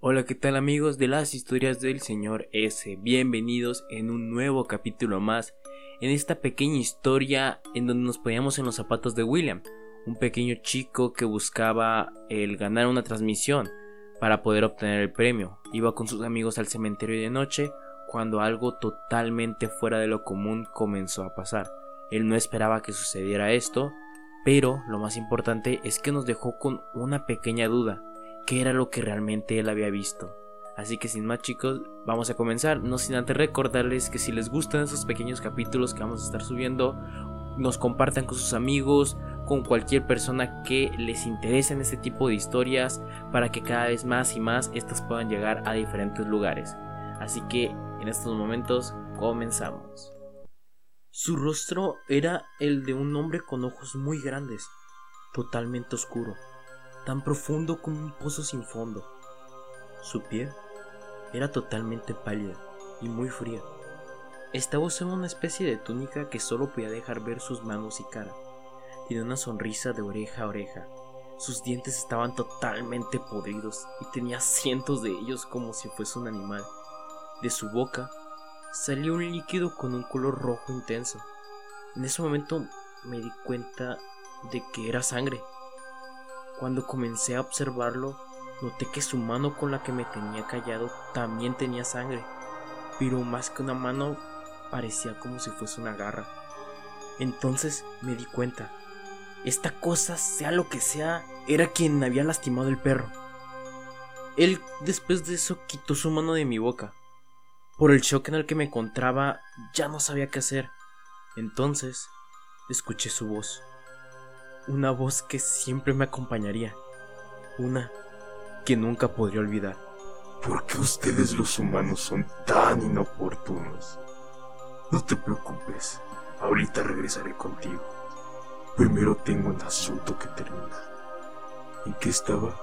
Hola, ¿qué tal amigos de las historias del señor S? Bienvenidos en un nuevo capítulo más, en esta pequeña historia en donde nos poníamos en los zapatos de William, un pequeño chico que buscaba el ganar una transmisión para poder obtener el premio. Iba con sus amigos al cementerio de noche cuando algo totalmente fuera de lo común comenzó a pasar. Él no esperaba que sucediera esto, pero lo más importante es que nos dejó con una pequeña duda qué era lo que realmente él había visto. Así que sin más chicos, vamos a comenzar, no sin antes recordarles que si les gustan esos pequeños capítulos que vamos a estar subiendo, nos compartan con sus amigos, con cualquier persona que les interese en este tipo de historias, para que cada vez más y más estas puedan llegar a diferentes lugares. Así que en estos momentos comenzamos. Su rostro era el de un hombre con ojos muy grandes, totalmente oscuro tan profundo como un pozo sin fondo. Su piel era totalmente pálida y muy fría. Estaba usando una especie de túnica que solo podía dejar ver sus manos y cara. Tenía una sonrisa de oreja a oreja. Sus dientes estaban totalmente podridos y tenía cientos de ellos como si fuese un animal. De su boca salió un líquido con un color rojo intenso. En ese momento me di cuenta de que era sangre. Cuando comencé a observarlo, noté que su mano con la que me tenía callado también tenía sangre, pero más que una mano parecía como si fuese una garra. Entonces me di cuenta, esta cosa, sea lo que sea, era quien había lastimado el perro. Él después de eso quitó su mano de mi boca. Por el shock en el que me encontraba, ya no sabía qué hacer. Entonces, escuché su voz una voz que siempre me acompañaría, una que nunca podría olvidar. ¿Por qué ustedes los humanos son tan inoportunos? No te preocupes, ahorita regresaré contigo. Primero tengo un asunto que terminar. ¿En qué estaba?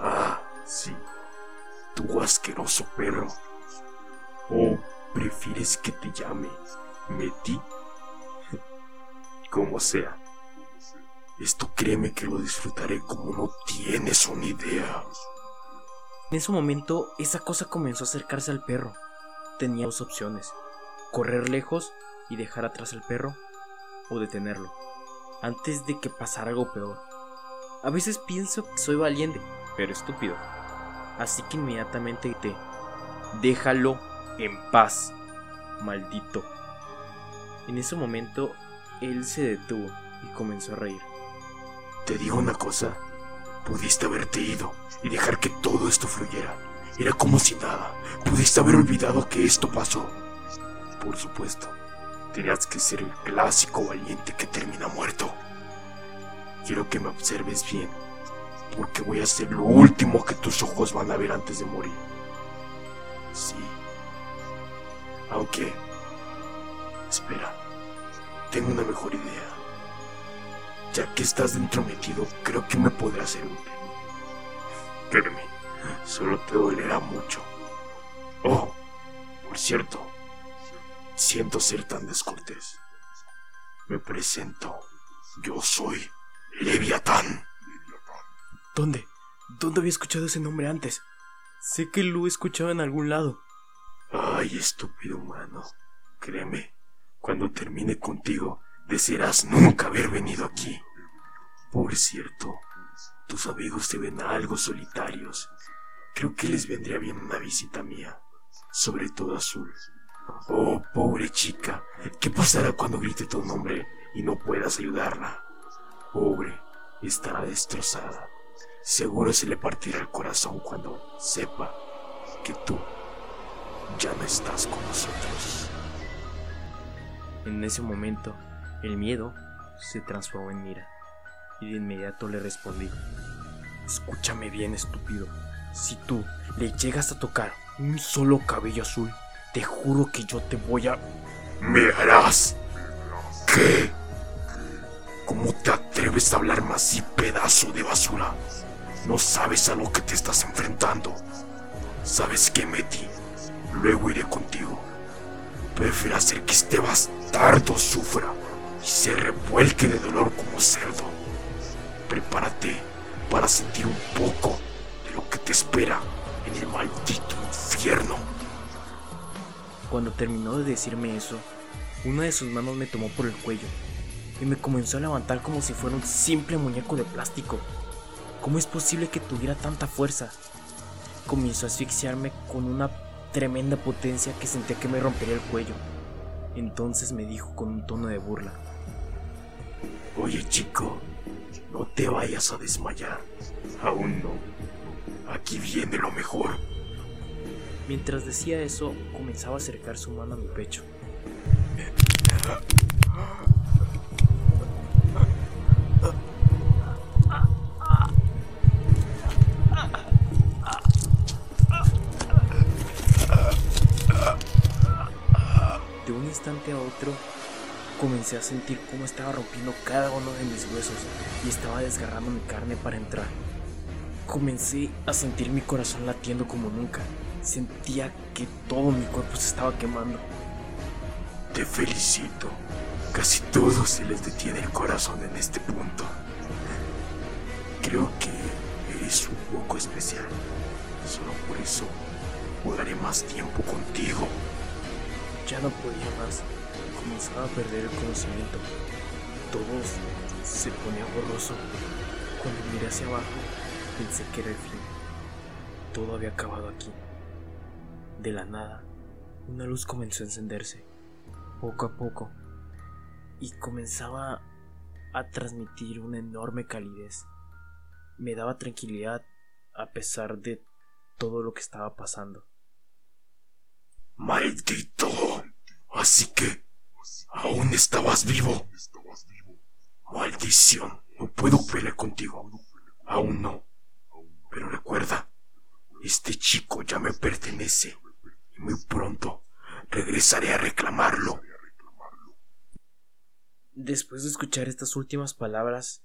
Ah, sí, tu asqueroso perro. ¿O prefieres que te llame Metí? Como sea. Esto créeme que lo disfrutaré como no tienes una idea. En ese momento, esa cosa comenzó a acercarse al perro. Tenía dos opciones, correr lejos y dejar atrás al perro, o detenerlo, antes de que pasara algo peor. A veces pienso que soy valiente, pero estúpido. Así que inmediatamente grité, déjalo en paz, maldito. En ese momento, él se detuvo y comenzó a reír. Te digo una cosa, pudiste haberte ido y dejar que todo esto fluyera. Era como si nada. Pudiste haber olvidado que esto pasó. Por supuesto, tenías que ser el clásico valiente que termina muerto. Quiero que me observes bien, porque voy a ser lo último que tus ojos van a ver antes de morir. Sí. Aunque... Espera, tengo una mejor idea. Ya que estás dentro metido, creo que me podrá ser útil. Créeme, solo te dolerá mucho. Oh, por cierto, siento ser tan descortés. Me presento. Yo soy Leviatán. ¿Dónde? ¿Dónde había escuchado ese nombre antes? Sé que lo he escuchado en algún lado. Ay, estúpido humano. Créeme, cuando termine contigo, desearás nunca haber venido aquí. Por cierto, tus amigos se ven algo solitarios. Creo que les vendría bien una visita mía, sobre todo Azul. Oh, pobre chica, ¿qué pasará cuando grite tu nombre y no puedas ayudarla? Pobre, estará destrozada. Seguro se le partirá el corazón cuando sepa que tú ya no estás con nosotros. En ese momento, el miedo se transformó en ira y de inmediato le respondí, escúchame bien estúpido, si tú le llegas a tocar un solo cabello azul, te juro que yo te voy a... ¿Me harás? ¿Qué? ¿Cómo te atreves a hablarme así, pedazo de basura? No sabes a lo que te estás enfrentando. ¿Sabes qué, Meti? Luego iré contigo. Prefiero hacer que este bastardo sufra y se revuelque de dolor como cerdo. Prepárate para sentir un poco de lo que te espera en el maldito infierno. Cuando terminó de decirme eso, una de sus manos me tomó por el cuello y me comenzó a levantar como si fuera un simple muñeco de plástico. ¿Cómo es posible que tuviera tanta fuerza? Comenzó a asfixiarme con una tremenda potencia que sentía que me rompería el cuello. Entonces me dijo con un tono de burla. Oye chico, no te vayas a desmayar. Aún no. Aquí viene lo mejor. Mientras decía eso, comenzaba a acercar su mano a mi pecho. Comencé a sentir cómo estaba rompiendo cada uno de mis huesos y estaba desgarrando mi carne para entrar. Comencé a sentir mi corazón latiendo como nunca. Sentía que todo mi cuerpo se estaba quemando. Te felicito. Casi todos se les detiene el corazón en este punto. Creo que eres un poco especial. Solo por eso jugaré más tiempo contigo. Ya no podía más. Comenzaba a perder el conocimiento. Todo se ponía borroso. Cuando miré hacia abajo, pensé que era el fin. Todo había acabado aquí. De la nada, una luz comenzó a encenderse, poco a poco, y comenzaba a transmitir una enorme calidez. Me daba tranquilidad a pesar de todo lo que estaba pasando. ¡Maldito! Así que aún estabas vivo. Maldición, no puedo pelear contigo. Aún no. Pero recuerda, este chico ya me pertenece y muy pronto regresaré a reclamarlo. Después de escuchar estas últimas palabras,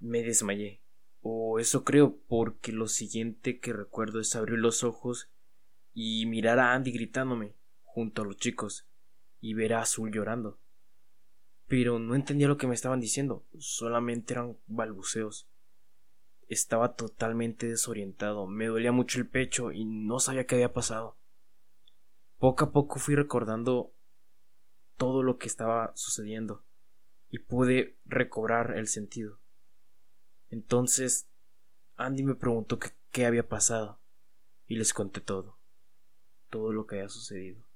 me desmayé. O eso creo, porque lo siguiente que recuerdo es abrir los ojos y mirar a Andy gritándome junto a los chicos y ver a Azul llorando. Pero no entendía lo que me estaban diciendo, solamente eran balbuceos. Estaba totalmente desorientado, me dolía mucho el pecho y no sabía qué había pasado. Poco a poco fui recordando todo lo que estaba sucediendo y pude recobrar el sentido. Entonces Andy me preguntó qué había pasado y les conté todo, todo lo que había sucedido.